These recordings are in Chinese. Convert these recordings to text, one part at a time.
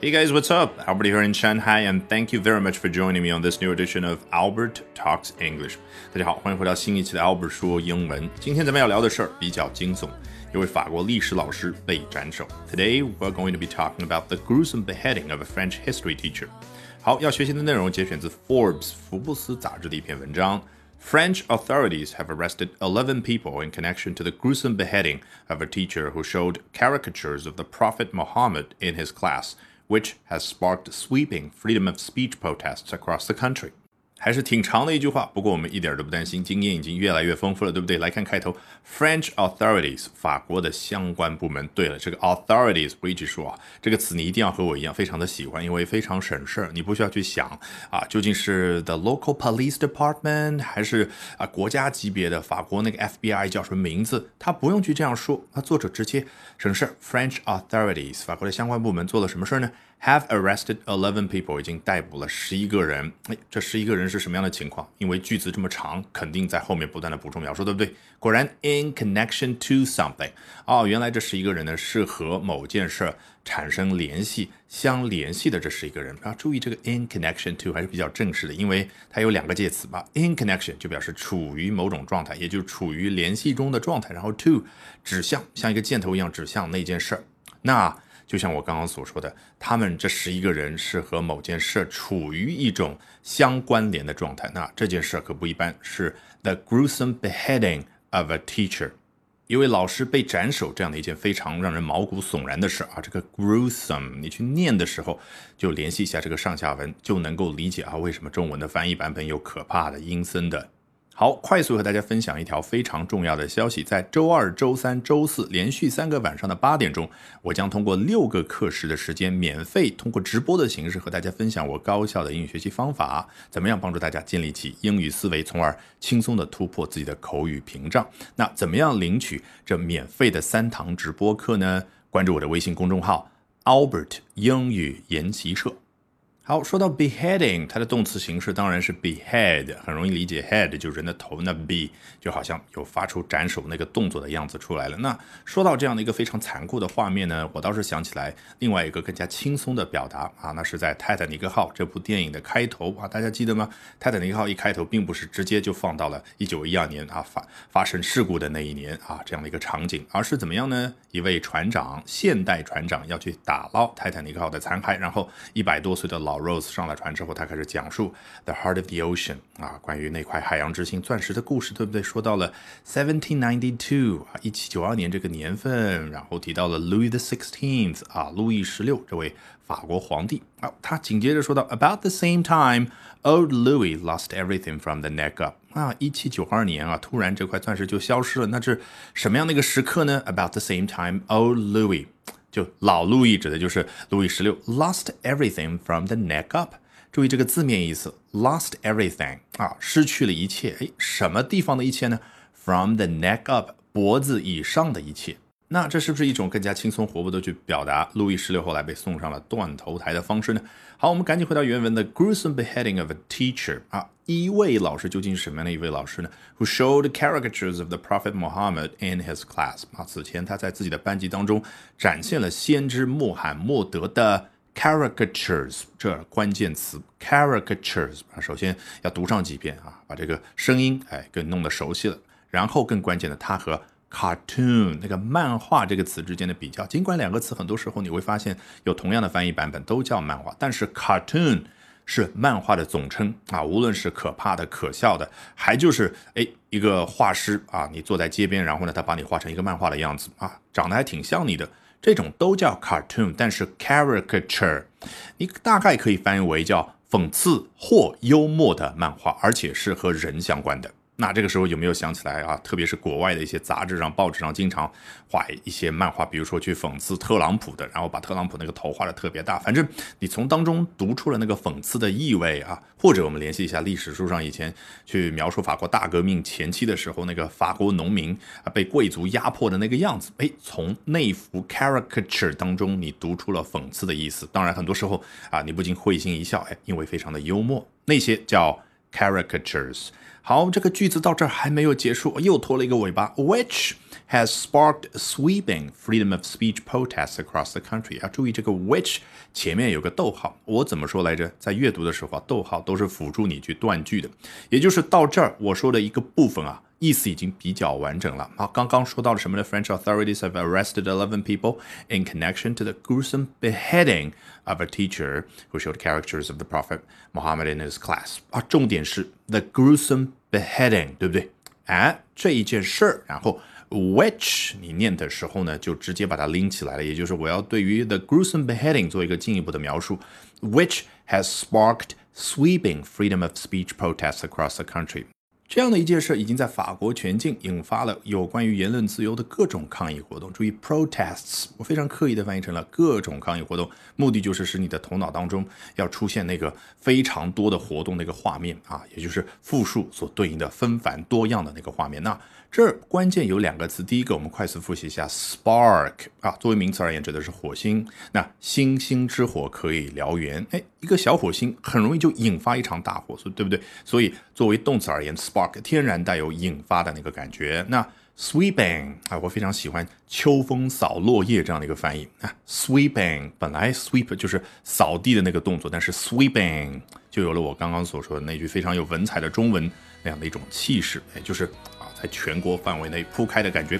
Hey guys, what's up? Albert here in Shanghai, and thank you very much for joining me on this new edition of Albert Talks English. 大家好，欢迎回到新一期的 Albert 说英文。今天咱们要聊的事儿比较惊悚，一位法国历史老师被斩首。Today we're going to be talking about the gruesome beheading of a French history teacher. 好，要学习的内容节选自 Forbes 福布斯杂志的一篇文章。French authorities have arrested 11 people in connection to the gruesome beheading of a teacher who showed caricatures of the Prophet Muhammad in his class which has sparked sweeping freedom of speech protests across the country. 还是挺长的一句话，不过我们一点都不担心，经验已经越来越丰富了，对不对？来看开头，French authorities，法国的相关部门。对了，这个 authorities，我一直说啊，这个词你一定要和我一样，非常的喜欢，因为非常省事儿，你不需要去想啊，究竟是 the local police department 还是啊国家级别的法国那个 FBI 叫什么名字？他不用去这样说，那作者直接省事儿。French authorities，法国的相关部门做了什么事儿呢？Have arrested eleven people，已经逮捕了十一个人。哎，这十一个人是什么样的情况？因为句子这么长，肯定在后面不断的补充描述，对不对？果然，in connection to something，哦，原来这十一个人呢是和某件事产生联系、相联系的这十一个人啊。注意这个 in connection to 还是比较正式的，因为它有两个介词吧。in connection 就表示处于某种状态，也就是处于联系中的状态，然后 to 指向，像一个箭头一样指向那件事儿。那就像我刚刚所说的，他们这十一个人是和某件事处于一种相关联的状态。那这件事可不一般，是 the gruesome beheading of a teacher，一位老师被斩首这样的一件非常让人毛骨悚然的事啊。这个 gruesome，你去念的时候就联系一下这个上下文，就能够理解啊为什么中文的翻译版本有可怕的阴森的。好，快速和大家分享一条非常重要的消息，在周二、周三、周四连续三个晚上的八点钟，我将通过六个课时的时间，免费通过直播的形式和大家分享我高效的英语学习方法，怎么样帮助大家建立起英语思维，从而轻松的突破自己的口语屏障？那怎么样领取这免费的三堂直播课呢？关注我的微信公众号 Albert 英语研习社。好，说到 beheading，它的动词形式当然是 behead，很容易理解，head 就是人的头，那 be 就好像有发出斩首那个动作的样子出来了。那说到这样的一个非常残酷的画面呢，我倒是想起来另外一个更加轻松的表达啊，那是在《泰坦尼克号》这部电影的开头啊，大家记得吗？泰坦尼克号一开头并不是直接就放到了一九一二年啊发发生事故的那一年啊这样的一个场景，而是怎么样呢？一位船长，现代船长要去打捞泰坦尼克号的残骸，然后一百多岁的老。Rose 上了船之后，他开始讲述 The Heart of the Ocean 啊，关于那块海洋之心钻石的故事，对不对？说到了 Seventeen ninety two 啊，一七九二年这个年份，然后提到了 Louis the Sixteenth 啊，路易十六这位法国皇帝啊，他紧接着说到 About the same time, old Louis lost everything from the neck up 啊，一七九二年啊，突然这块钻石就消失了，那是什么样的一个时刻呢？About the same time, old Louis。就老路易指的就是路易十六，lost everything from the neck up。注意这个字面意思，lost everything 啊，失去了一切。哎，什么地方的一切呢？From the neck up，脖子以上的一切。那这是不是一种更加轻松活泼的去表达路易十六后来被送上了断头台的方式呢？好，我们赶紧回到原文的 gruesome beheading of a teacher 啊，一位老师究竟是什么样的一位老师呢？Who showed caricatures of the Prophet Muhammad in his class 啊，此前他在自己的班级当中展现了先知穆罕默德的 caricatures 这关键词 caricatures 啊，首先要读上几遍啊，把这个声音哎给弄得熟悉了，然后更关键的，他和 cartoon 那个漫画这个词之间的比较，尽管两个词很多时候你会发现有同样的翻译版本都叫漫画，但是 cartoon 是漫画的总称啊，无论是可怕的、可笑的，还就是哎一个画师啊，你坐在街边，然后呢他把你画成一个漫画的样子啊，长得还挺像你的，这种都叫 cartoon。但是 caricature 你大概可以翻译为叫讽刺或幽默的漫画，而且是和人相关的。那这个时候有没有想起来啊？特别是国外的一些杂志上、报纸上经常画一些漫画，比如说去讽刺特朗普的，然后把特朗普那个头画的特别大。反正你从当中读出了那个讽刺的意味啊。或者我们联系一下历史书上以前去描述法国大革命前期的时候，那个法国农民啊被贵族压迫的那个样子。哎，从那幅 caricature 当中你读出了讽刺的意思。当然，很多时候啊，你不禁会心一笑，哎，因为非常的幽默。那些叫。caricatures。好，这个句子到这儿还没有结束，又拖了一个尾巴，which has sparked sweeping freedom of speech protests across the country。要注意这个 which 前面有个逗号，我怎么说来着？在阅读的时候啊，逗号都是辅助你去断句的，也就是到这儿我说的一个部分啊。意思已经比较完整了。好，刚刚说到了什么呢？French authorities have arrested eleven people in connection to the gruesome beheading of a teacher who showed characters of the Prophet Muhammad in his class。啊，重点是 the gruesome beheading，对不对？哎，这一件事儿，然后 which 你念的时候呢，就直接把它拎起来了，也就是我要对于 the gruesome beheading 做一个进一步的描述，which has sparked sweeping freedom of speech protests across the country。 这样的一件事已经在法国全境引发了有关于言论自由的各种抗议活动。注意 protests，我非常刻意的翻译成了各种抗议活动，目的就是使你的头脑当中要出现那个非常多的活动那个画面啊，也就是复数所对应的纷繁多样的那个画面。那这关键有两个词，第一个我们快速复习一下，spark 啊，作为名词而言指的是火星。那星星之火可以燎原，哎，一个小火星很容易就引发一场大火，所以对不对？所以作为动词而言，sp，spark 天然带有引发的那个感觉。那 sweeping 啊，我非常喜欢秋风扫落叶这样的一个翻译啊，sweeping 本来 sweep 就是扫地的那个动作，但是 sweeping 就有了我刚刚所说的那句非常有文采的中文那样的一种气势，哎，就是。在全国范围内铺开的感觉。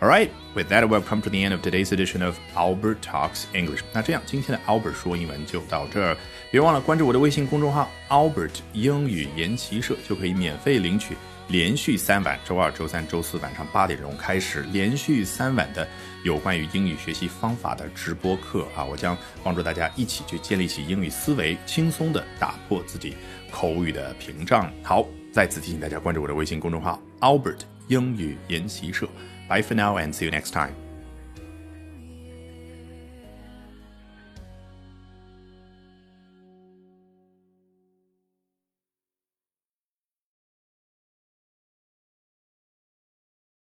All right, with that, welcome to the end of today's edition of Albert Talks English. 那这样，今天的 Albert 说英文就到这儿。别忘了关注我的微信公众号 Albert 英语研习社，就可以免费领取连续三晚（周二、周三、周四晚上八点钟开始）连续三晚的有关于英语学习方法的直播课啊！我将帮助大家一起去建立起英语思维，轻松的打破自己口语的屏障。好。再次提醒大家关注我的微信公众号 Albert 英语研习社。Bye for now and see you next time.